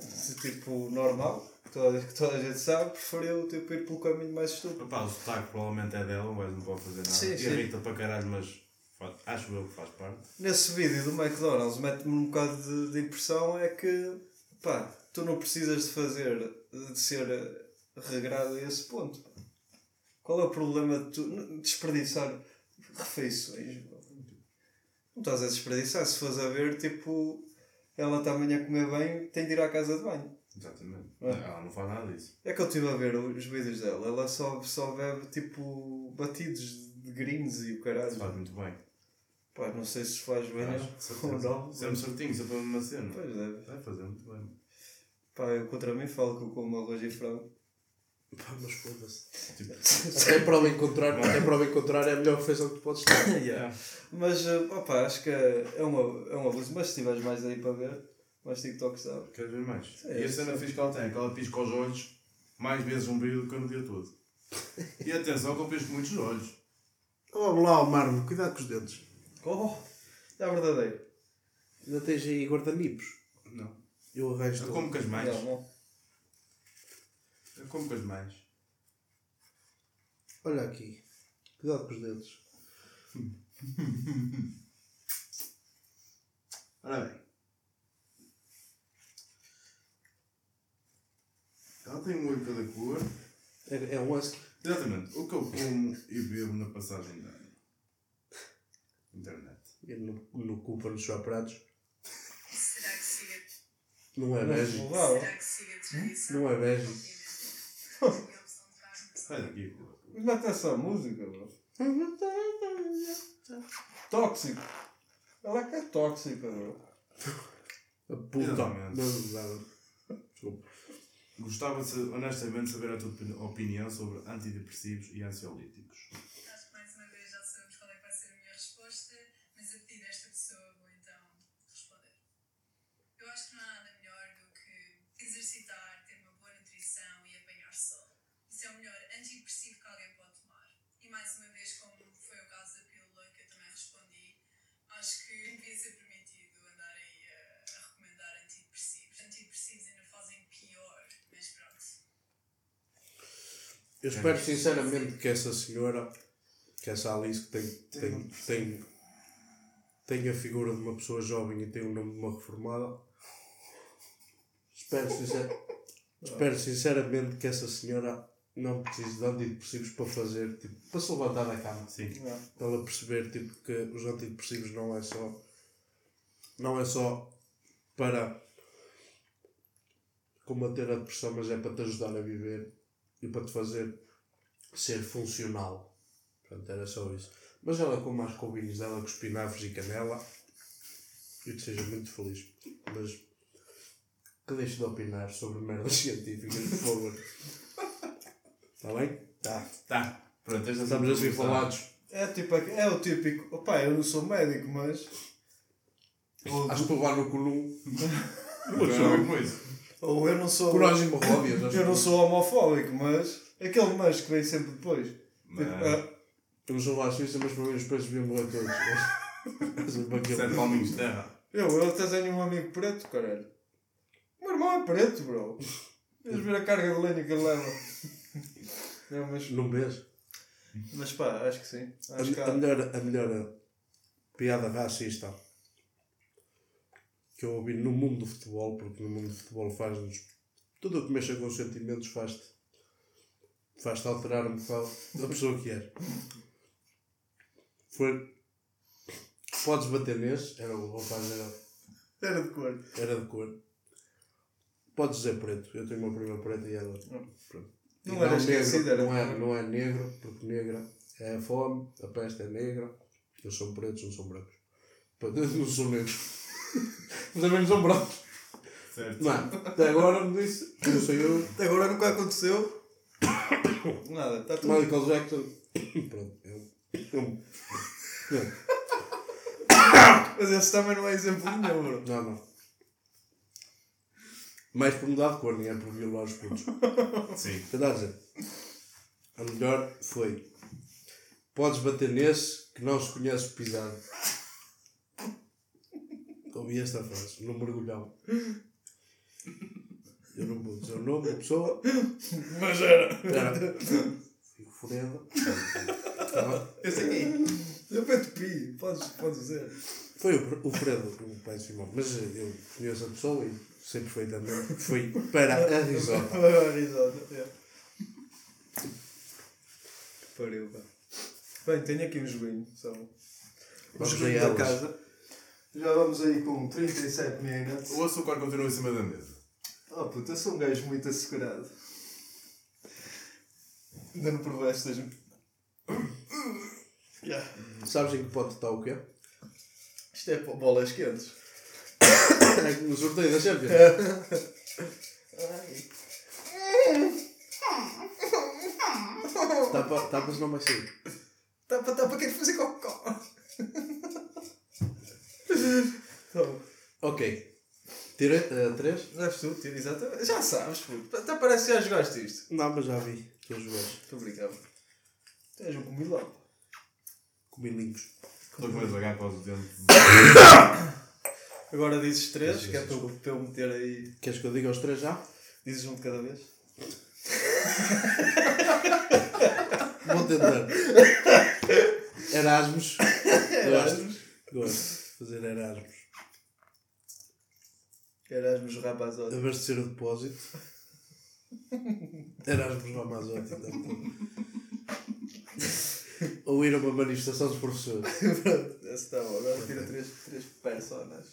de tipo normal, que toda, que toda a gente sabe. Preferiu tipo, ir pelo caminho mais estúpido. Epá, o sotaque provavelmente é dela, mas não pode fazer nada. Sim, sim. Irrita para caralho, mas acho eu que faz parte. Nesse vídeo do McDonald's mete-me um bocado de, de impressão é que pá, tu não precisas de fazer de ser regrado a esse ponto. Qual é o problema de tu desperdiçar refeições? Não estás a desperdiçar, se fores a ver, tipo, ela está amanhã a comer bem, tem de ir à casa de banho. Exatamente. É. Ela não faz nada disso. É que eu estive a ver os vídeos dela, ela só, só bebe tipo batidos de greens e o caralho. Faz muito bem. Pá, não sei se faz bem Faz, ou não. Sempre certinho, sempre a mesma cena. Pois deve. Vai fazer muito bem. Pá, eu contra mim falo que eu como arroz e frango. Pá, mas foda-se. Tipo, Até prova em contrário, até prova em contrário é a melhor refeição que tu podes ter. Yeah. Mas, eh, opá, acho que é uma, é uma luz. Mas se tiveres mais aí para ver, mais TikToks dá. Queres ver mais? Sim, e a cena sim. que ela tem é que ela pisca os olhos mais vezes um período do que no dia todo. E atenção que eu pisco muitos olhos. Vamos lá, Marmo, cuidado com os dedos. Oh, é verdadeiro. Ainda tens aí guardanipos. Não. Eu arranjo Eu como com as mães. Não, não. Eu como com as mães. Olha aqui. Cuidado com os dedos. Ora bem. Ela tem um olho cada cor. É, é um husky. Exatamente. O que eu como e bebo na passagem da internet. E no, no culpa nos pratos. Será que siga, Não é bege. Será que siga a? Não é bege. Sai daqui, pô. Mas mete essa música, bro. Tóxico. Ela é que é tóxica, bro. A puta. Exatamente. Não, não, não. Desculpa. Gostava de, honestamente saber a tua opini- opinião sobre antidepressivos e ansiolíticos. Eu espero sinceramente que essa senhora, que essa Alice que tem, tem, tem, tem a figura de uma pessoa jovem e tem o nome de uma reformada. Espero, sincer, espero sinceramente que essa senhora não precise de antidepressivos para fazer, tipo, para se levantar da cama. Sim. Para ela perceber tipo, que os antidepressivos não é só não é só para combater a depressão, mas é para te ajudar a viver e para te fazer ser funcional. Portanto, era só isso. Mas ela com mais coubinhos dela, com espinafres e canela, e que seja muito feliz. Mas que deixe de opinar sobre merdas científicas, por favor. Está bem? Tá. Tá. Pronto, esta Estamos assim falados. É, tipo, é o típico. Opá, eu não sou médico, mas. Acho que levar no cu num. Não tem a ou eu não sou. Eu não que- sou homofóbico, mas. Aquele mas que vem sempre depois. Tipo, Não. ah, Eu não sou suíça, mas para mim os preços deviam morrer todos. É. Sete palminhos de terra. eu, eu até tenho um amigo preto, caralho. O meu irmão é preto, bro. Vês ver a carga de lenha que ele leva. Não, mas, Não vês? mas pá, acho que sim. A, Acho que a há. melhor, a melhor piada racista que eu ouvi no mundo do futebol, porque no mundo do futebol faz-nos tudo o que mexa com sentimentos faz-te faz-te alterar um bocado da pessoa que és. Foi podes bater nesse, era o rapaz era, Era de cor. era de cor. Podes dizer preto, eu tenho uma prima preta e ela. Pronto. E Não era era não, é, não é negro, porque negra é a fome, a peste é negra, eles são pretos, não são brancos. Não são negros. Mas também não são brancos. Certo. Não, até agora me disse, não sei eu, Até agora nunca aconteceu. Nada, está tudo. Michael Jackson. Pronto, eu. eu não, Mas esse também não é exemplo nenhum, bro. não, não. Mais por mudar de cor, nem é por violar os putos. Sim. Quer dizer, a melhor foi: podes bater nesse que não se conhece pisado. Ouvi esta frase, no mergulhão. Eu não vou dizer o nome da pessoa. Mas era. Era. Fico fureda. Esse aqui. Eu peito pi, podes, podes dizer. Foi o, o Fredo, o pai de Simão. Mas eu conheço a pessoa e sei perfeitamente que foi para a risota. A risada, é. Pariu, pá. Bem, tenho aqui um joguinho. São. Um Vamos a da casa. Já vamos aí com 37 minutos. O açúcar continua em cima da mesa. Oh puta, eu sou um gajo muito assegurado. Ainda não provaste as. Yeah. Sabes em que pote está o quê? Isto é bolas quentes. É que no sorteio da Champions. Tapa, tapa se não vai sair. Tapa, tapa, quero fazer cocó. Ok. Tira uh, três? Deves tu, tira exatamente. Já sabes, puto. Até parece que já jogaste isto. Não, mas já vi. Aqueles jogos. Estou brincando. Tu és um comilão. Comi limpos. Estou com medo de pagar para os dentes. Agora dizes três, que é para eu, para eu meter aí. Queres que eu diga os três já? Dizes um de cada vez? Vou tentar. Erasmus. Erasmus. Gosto. Gosto fazer Erasmus. Erasmus rapazote. Abastecer o depósito. Erasmus Ramazotti. então. Ou ir a uma manifestação dos professores. Pronto, esse está bom. Agora tira três, três personas.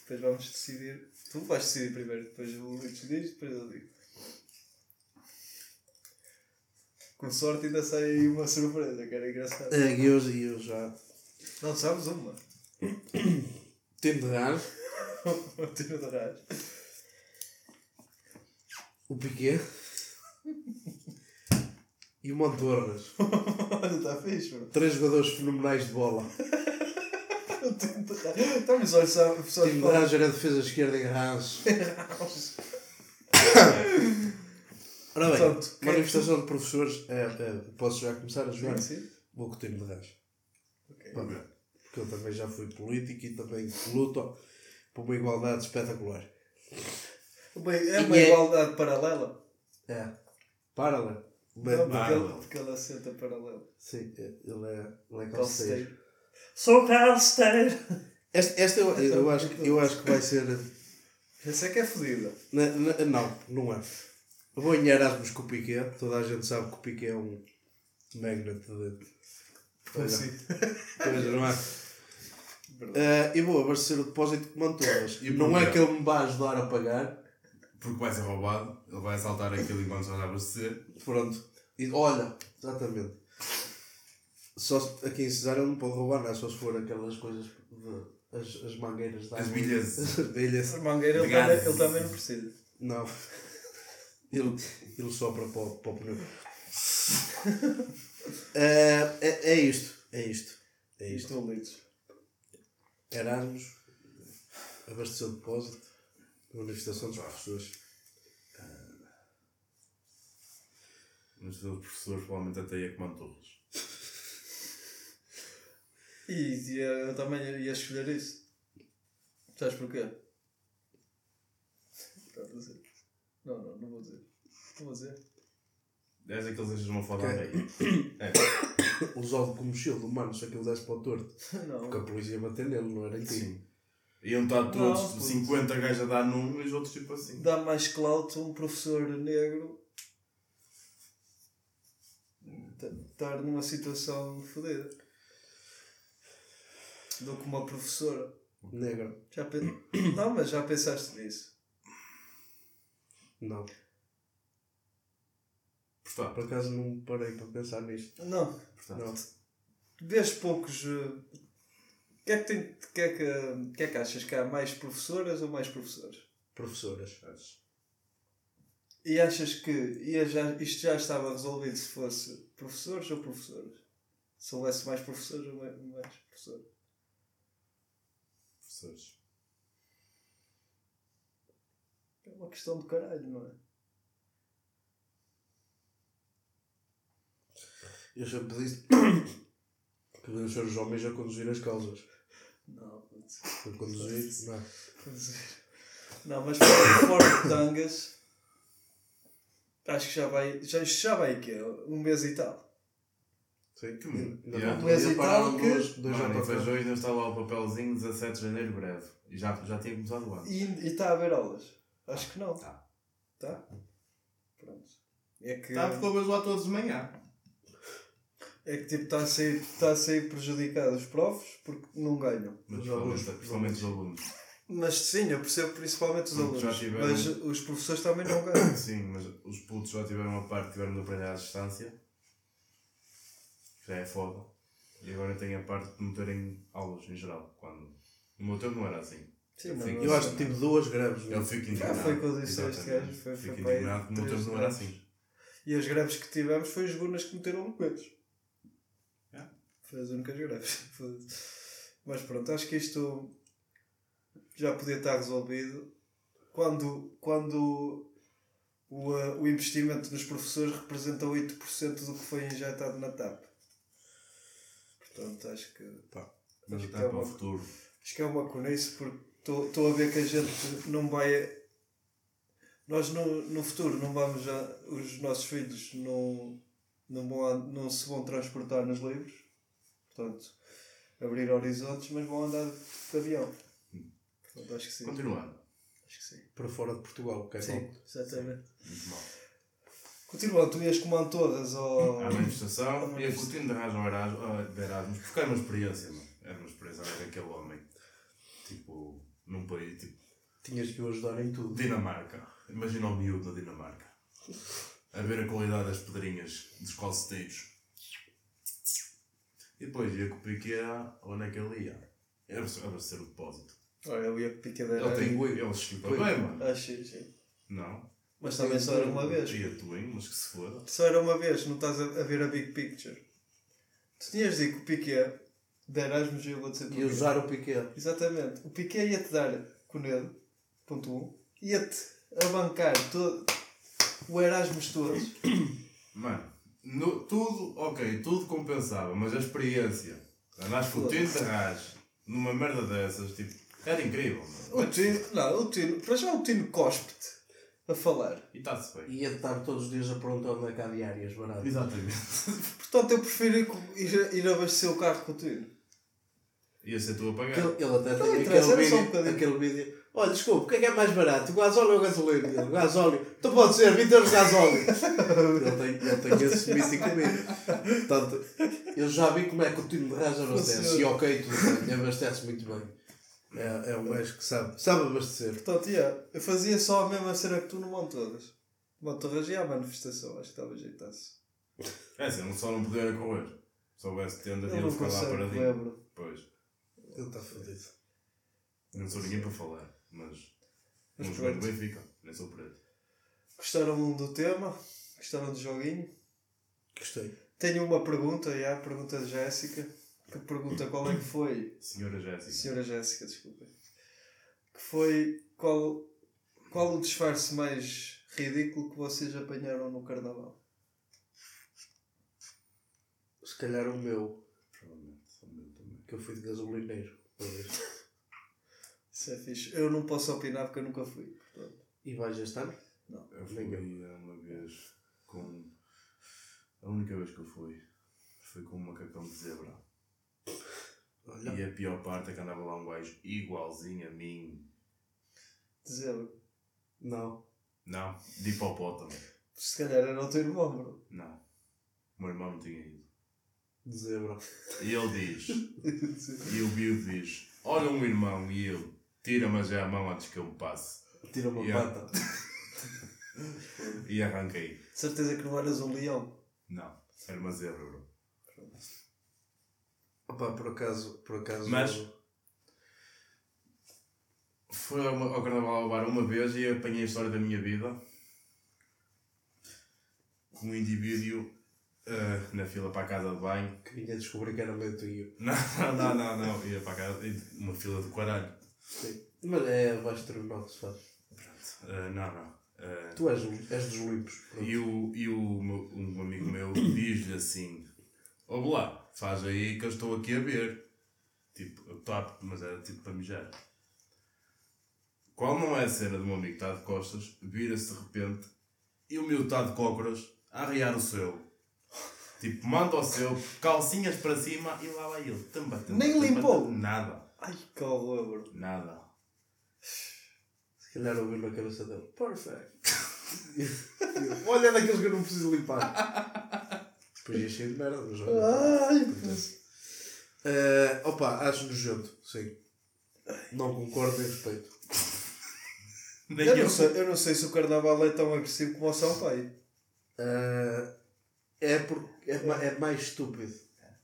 Depois vamos decidir. Tu vais decidir primeiro, depois o Luís diz, depois eu digo. Com sorte ainda sai aí uma surpresa, que era engraçado. É, e eu, e eu já. Não sabes uma. Tento dar O Piquet e o Montorras. Olha, está fixe, bro. Três jogadores fenomenais de bola. Então, mas olha, só, só Ramos era defesa esquerda em Ramos. Ora bem, Portanto, manifestação de professores. É, é, posso já começar a jogar? Sim. Vou com o time de Ramos. Para. Porque eu também já fui político e também luto por uma igualdade espetacular. Bem, é uma é- igualdade paralela. É. Para lá. Não, Mas, porque, ele, porque ele assenta paralelo. sim, é- ele é, ele é calceteiro. Sou calceteiro. Este, este eu, eu, acho, que- eu acho que vai ser. Esse é que é fodida. não, não é. Eu vou em Erasmus com o Piquet. Toda a gente sabe que o Piquet é um magnet de. Pois não é? Eu vou abastecer o depósito que todas. E não é que ele me vá ajudar a pagar, Porque vai ser roubado, ele vai assaltar aquilo enquanto já a abastecer. Pronto. E olha, exatamente. Só se- aqui em Cesário ele não pode roubar nada, só se for aquelas coisas. de- as, as mangueiras da As água. bilhas. As bilhas. A mangueira ele Obrigado. também, ele também não precisa. Não. Ele, ele sopra para, o- para o pneu. É, é, é isto. É isto. É isto. Estou lidos. Erasmus, abasteceu o depósito, manifestação dos professores. Mas os professores provavelmente até ia comando torres. E ia- eu também ia escolher isso. Sabes porquê? Não, não, não vou dizer. Não vou dizer. És aqueles foda Ok. à meia. É. Usado como shield humano, se aquilo desse para o torto. Não. Porque a polícia ia bater nele, não era. Sim. Iam estar Não, todos puto. 50 gajos a dar num e os outros tipo assim. Dá mais clout um professor negro estar numa situação fodida do que uma professora. Negra. Já pe... Não, mas já pensaste nisso? Não. Portanto, Por acaso não parei para pensar nisto. Não. portanto Não. Vês poucos. eh, que é que, tem, que, é que, que é que achas que há mais professoras ou mais professores? Professoras. E achas que ia já, isto já estava resolvido se fosse professores ou professoras? Se houvesse mais professores ou mais, mais professores? professores. É uma questão do caralho, não é? Eu sempre disse que deviam ser os homens a conduzir as causas. Não, A conduzir, não. conduzir. Não, mas fora, de tangas, acho que já vai. Já, já vai aqui, um mês e tal. Sim. Que Ainda. Yeah. não podia e tal que- duas, dois Mano, e hoje ainda está lá o papelzinho 17 de janeiro breve. E já, já tinha começado o ano. E está a haver aulas? Acho que não. Tá. Tá? Pronto. É que. Tá, porque eu vejo lá todos de manhã. É que tipo está a sair, está a sair prejudicado os profs porque não ganham. Mas Os alunos, principalmente, os alunos. Mas sim, eu percebo principalmente os Porque alunos. tiveram- Mas os professores também não ganham. Sim, mas os putos já tiveram uma parte que tiveram de aprender à distância. que Já é foda. E agora tem a parte de não terem aulas em geral. Quando... No meu tempo não era assim. Sim, Eu Eu acho que tive duas greves. Eu fico indignado. foi o que eu disse a este gajo, foi- Fico foi indignado que no meu tempo não era assim. E as greves que tivemos foi os gunas que meteram documentos. É. Foi as únicas greves. Foda-se. Mas pronto, acho que isto já podia estar resolvido quando, quando o, eh, o investimento nos professores representa 8% do que foi injetado na TAP. Portanto, acho que, Mas Acho que é para o uma- futuro. acho que é uma conice porque estou a ver que a gente não vai. Nós no, no futuro não vamos já. Os nossos filhos não, não, vão, não se vão transportar nos livros. Portanto, abrir horizontes, mas vão andar de avião. Portanto, acho que sim. Continuando. Acho que sim. Para fora de Portugal, que é Sim, bom. exatamente. Muito mal. Continuando, tu ias comando todas ao. À manifestação À e a manifestação. curtindo de Erasmus, ah, de Erasmus, porque era uma experiência, mano. Era uma experiência ver aquele homem. Tipo, num país, tipo, Tinhas que o ajudar em tudo. Dinamarca. Imagina o miúdo na Dinamarca. A ver a qualidade das pedrinhas dos calceteiros. E depois ia com o Piquet, onde é que ele ia? Era para ser o depósito. Olha, eu ia picadeira. Ele tem. Ui. Ele Ui. bem, mano. Acho sim, sim. Não. Mas também só era uma vez. Ia Twin, mas que se foda. Só era uma vez, não estás a, a ver a big picture. Tu tinhas de ir com o Piquet de Erasmus e eu vou dizer E usar o Piquet. Exatamente. O Piquet ia-te dar com o dedo, ponto 1, um, ia-te abancar todo, o Erasmus todos. Mano, no- tudo, ok, tudo compensava, mas a experiência, andares com o Tino de Raj, numa merda dessas, tipo, era incrível, O mano. Tino, não, o Tino, para já o Tino cospe-te a falar. E está-se bem. Ia estar todos os dias a perguntar onde é que há diárias baratas. Exatamente. Portanto, eu prefiro ir, ir, abastecer o carro com o Tino. Ia ser tu a pagar. Ele, ele até tem aquele um aquele vídeo. Olha, desculpa, o que é que é mais barato? O gasóleo ou a gasolina? Ele, gasóleo. Então pode ser 20 euros de gasóleo. ele, tem, ele tem esse mítico vídeo. Portanto, eu já vi como é que o time de Raj abastece. E ok, tudo bem, abastece muito bem. É, é um gajo que sabe, sabe abastecer. Portanto, yeah, eu fazia só a mesma cena que tu no Montoras. Montoras e a manifestação, acho que estava jeitasse. É assim, ele só não podia era correr. Se houvesse tenda, Ele ficar lá paradinho. Pois. Ele está fodido. Não sou ninguém para falar, mas. Mas no pronto. Benfica, nem sou preto. Gostaram do tema? Gostaram do joguinho? Gostei. Tenho uma pergunta, já, a pergunta de Jéssica, que pergunta qual é que foi, Senhora Jéssica. senhora Jéssica, desculpem, que foi qual, qual o disfarce mais ridículo que vocês apanharam no carnaval? Se calhar o meu, Provavelmente, o meu também. que eu fui de gasolineiro. uma vez. Isso é fixe. Eu não posso opinar porque eu nunca fui. portanto. E vais este ano? Eu fui uma vez com. A única vez que eu fui foi com um macacão de zebra. Olha. E a pior parte é que andava lá um gajo igualzinho a mim. Dizer, Não. Não, de hipopótamo. se calhar era o teu irmão, bro. Não. O meu irmão não tinha ido. De zebra. E ele diz, e o miúdo diz: Olha um irmão, e eu, tira-me já a mão antes que eu me passe. Tira uma Yeah. pata. E arranquei. Certeza que não eras um leão. Não, era uma zebra, bro. Opa, por acaso, por acaso. Mas- Fui ao, ao carnaval ao bar uma vez e apanhei a história da minha vida com um indivíduo ah, na fila para a casa de banho. Que vinha descobrir que era meio e eu. Não, não, não, não. Ia para a casa, uma fila de caralho. Sim. Mas é que se faz. Ah, não, não. Ah, Tu és, um- és dos limpos. pronto. E, o, e o, um amigo meu diz-lhe assim: Ó lá, faz aí que eu estou aqui a ver. Tipo, eu tapo, mas era tipo para mijar. Qual não é a cena do meu amigo que está de costas, vira-se de repente e o meu está de cócoras a arriar o seu. Tipo, manda o seu, calcinhas para cima e lá vai ele. Também, Nem limpou? Nada, Ai, que horror, bro. nada. Se calhar ouviu na cabeça dele. Perfect. Olha daqueles que eu não preciso limpar. Depois ia cheio de merda, mas olha. Ai, Eh, opa, acho nojento, sim. Não concordo nem respeito. Nem eu, eu. não sei, eu não sei se o carnaval é tão agressivo como o São Pai. Eh, é, por, é, ma- é mais estúpido.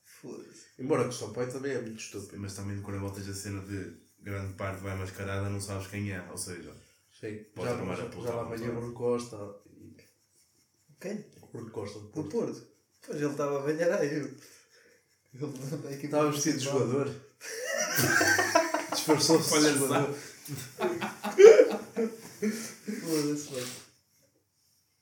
Foda-se. Embora que o São Pai também é muito estúpido. Mas também Carnaval tens a cena de grande parte vai mascarada, não sabes quem é. Ou seja, Sim. Pode Já, arrumar a já, puta já lá apanhei o. Bruno Costa. e- Quem? O Bruno Costa do O Porto. Porto. Pois ele estava a banhar aí. Ele Estava vestido de jogador. Disfarçou-se de Olha só. jogador. Foda-se.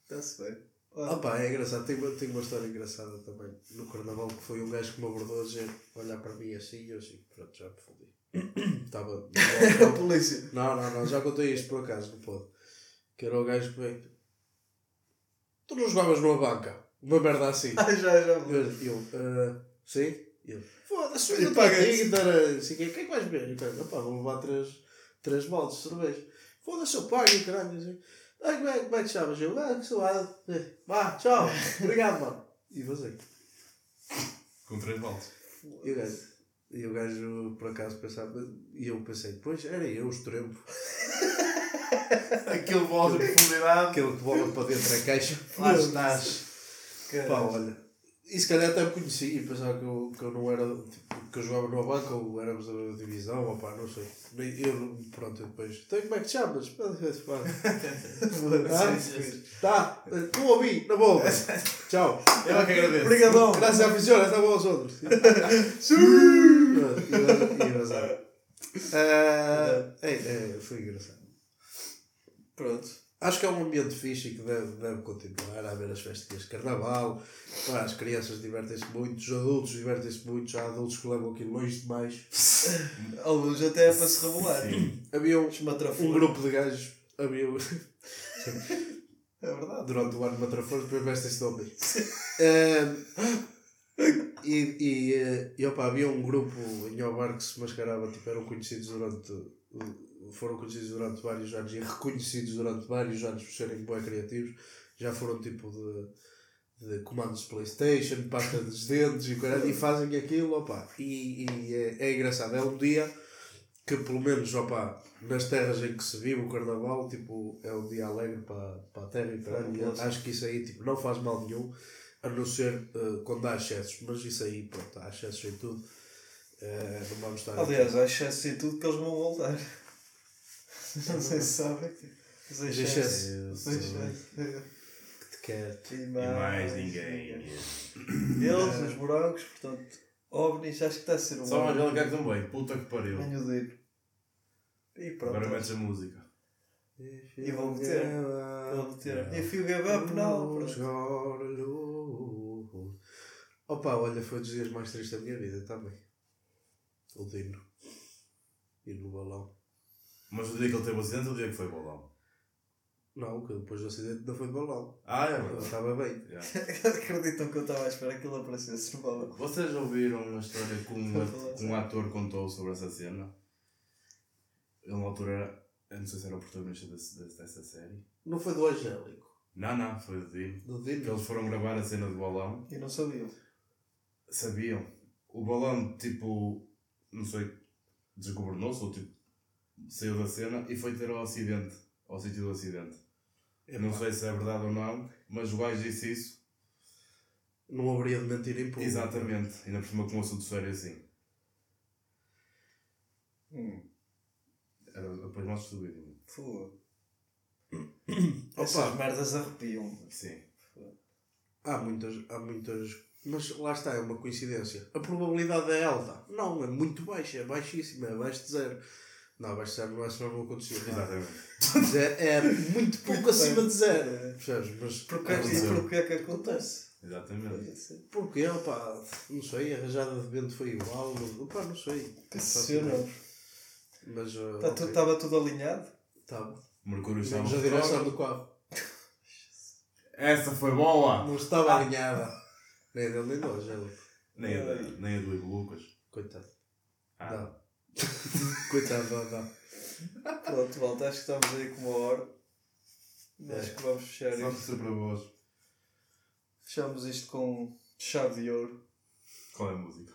Está-se bem. Opa, é engraçado. Tenho, uma- tenho uma história engraçada também. No carnaval que foi um gajo que me abordou a dizer, olhar para mim assim e eu assim, pronto, já me fodi. Estava. a polícia. Não, não, não, já contei isto por acaso, não pode. Que era o gajo que veio. Tu não jogavas numa banca? Uma merda assim. Ah, já, já. Eu, eu "Ah, sim? E Ele, foda-se, E eu estou aqui, isso. guitarra, assim, quem é que vais beber? E eu, opá, vou levar três, três baldes de cerveja. Foda-se, eu pago, e caralho, assim. Ah, como é, como é que te chamas? Eu, ah, que sou Adam. Vá, tchau, obrigado, mano. E vazei. com três baldes. E o gajo, e o gajo por acaso pensava, e eu pensei, pois era eu, o extremo. Aquele balde de profundidade. Aquele que bola para dentro da caixa, lá estás. Pá, olha. E se calhar até me conheci e pensava que eu, que eu não era, tipo, que eu jogava numa banca ou éramos da divisão, ou pá, não sei. Eu, pronto, eu depois, então como é que te chamas? Ah, Tá, não ouvi, na boa. Tchau. Eu é que agradeço. Obrigadão. Graças à afición, está bom aos outros. Ah, é, é, foi engraçado. Pronto. Acho que é um ambiente fixe e que deve, deve continuar a haver as festas de carnaval. Pá, as crianças divertem-se muito, os adultos divertem-se muito, já há adultos que levam aquilo longe demais. Alguns até é para se revelar. Havia um, um grupo de gajos, havia um- É verdade. durante o ano de matrafores, depois vestem-se de homem. Ahm, e, e, eh, e opa, havia um grupo em Obar que se mascarava, tipo, eram conhecidos durante. Foram conhecidos durante vários anos e reconhecidos durante vários anos por serem bem criativos. Já foram tipo de, de comandos de Playstation, pasta dos dentes e, caralho, e fazem aquilo, opa. E, e é, é engraçado. É um dia que pelo menos, opá, nas terras em que se vive o carnaval, tipo, é um dia alegre para, para a terra e e População. acho que isso aí, tipo, não faz mal nenhum, a não ser eh, quando há excessos, mas isso aí, pronto, há excessos em tudo, Eh, não vamos estar aqui. Aliás, há excesso em tudo que eles vão voltar. Não sei se sabem. Os excessos. Os excessos. que te quer. E E mais ninguém. Eles, os morangos, portanto, ovnis, acho que está a ser um Só mais ano. ele quer também. Puta que pariu. Venho de ir. E pronto. Agora metes a música. E vou meter. Vou meter. Give up now. pronto. Opa, olha, foi dos dias mais tristes da minha vida também. O Dino. E no balão. Mas o dia que ele teve o acidente, o dia que foi o bolão. Não, que depois do acidente não foi de balão. Ah, é verdade. estava bem. Yeah. Acreditam que eu estava à espera que ele aparecesse no balão. Vocês ouviram a história que um, que um ator contou sobre essa cena? Ele na altura era. Eu não sei se era o protagonista desse, desse- dessa série. Não foi do Angélico. Não, não, foi do Dino. Do Que Dino. eles foram gravar a cena do balão. E não sabiam. Sabiam. O balão, tipo. Não sei. Desgovernou-se ou tipo. Saiu da cena e foi ter ao acidente. Ao sítio do acidente. Eu não sei se é verdade ou não, mas o gajo disse isso. Não haveria de mentir em público. Exatamente. Ainda por cima com um assunto sério assim. Hum. Era depois mais estúpido. Foda. Essas merdas arrepiam. Sim. Há muitas, há muitas. Mas lá está, é uma coincidência. A probabilidade é alta. Não, é muito baixa, é baixíssima, é abaixo de zero. Não, abaixo de zero não é senão não acontecia. Exatamente. Mas é, é muito pouco acima de zero. É. Percebes? Mas Porquê, É, e mas eu- porquê é que acontece? Exatamente. porquê? Opa, não sei, a rajada de vento foi igual. Opa, não sei. Que bem. Mas. Uh, Tá tu- Estava tudo alinhado? Estava. Mercúrio estava Menos a direção do carro. Essa foi boa! Não estava alinhada. Nem a dele nem do Angélico. Nem a, nem a do Ivo Lucas. Coitado. Ah, Dá. Coitado, dá. Pronto, volta, acho que estamos aí com uma hora. É. Acho que vamos fechar isto. super boas. Fechamos isto com chave de ouro. Qual é a música?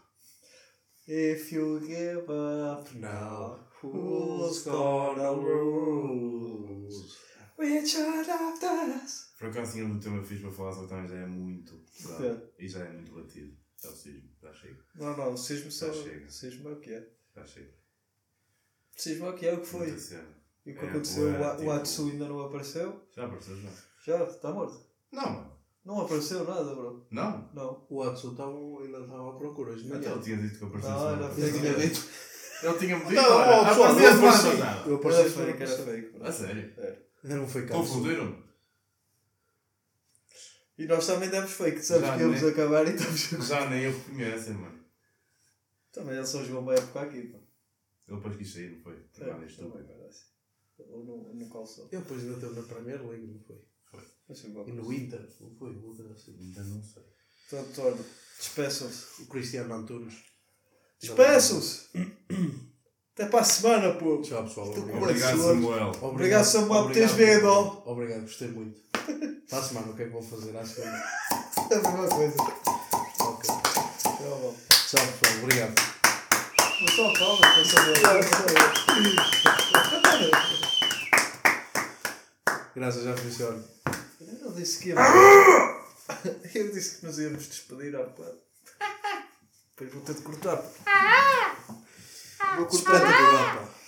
If you give up Now, who's gonna lose? Richard Aftas. Por acaso tinha um tema fixe para falar, só que já é muito pesado. É. E já é muito batido. É o sismo, já chega. Não, não, o sismo só. Já chega. O sismo é o que é. Já chega. O sismo é o que é o que foi. E o que É, aconteceu? o A- tipo- o Atsu ainda não apareceu. Já apareceu já? Já, está morto. Não, mano. Não apareceu nada, bro. Não. Não. O Watson estava- ainda estava à procura hoje de Então manhã. ele tinha dito que apareceu. Não, semana era passada. fake tinha dito. Ele tinha-me dito, Não, olha, apareceu eu semana. Eu apareci fake, era fake. bro. A sério? Era um fake Confundiram-me? E nós também demos fake, sabes Já que íamos acabar e estamos. Já nem eu reconhecem, mano. Também ele só jogou uma época aqui, pá. Ele depois quis sair, não foi? Trabalho É, estúpido. também parece. Ou no, no calção. Eu depois ainda teve na Premier League, não foi? Bom. E no Inter, não foi? O Inter assim. Não sei. Portanto, olha, despeçam-se. O Cristiano Antunes. Despeçam-se! Até para a semana, pô! Tchau pessoal. Com Obrigado. Samuel. Obrigado, Samuel, por teres obrigado. vindo. Obrigado, gostei muito. Para a semana, o que é que vão fazer? À segunda. É a mesma coisa. Ok. Tchau, bom. Tchau pessoal, obrigado. Mas só o Samuel. Graças à funciona. Eu disse que ia. Eu disse que nos íamos despedir há bocado. Depois vou ter de cortar. Vou cortar. Espetacular, pá.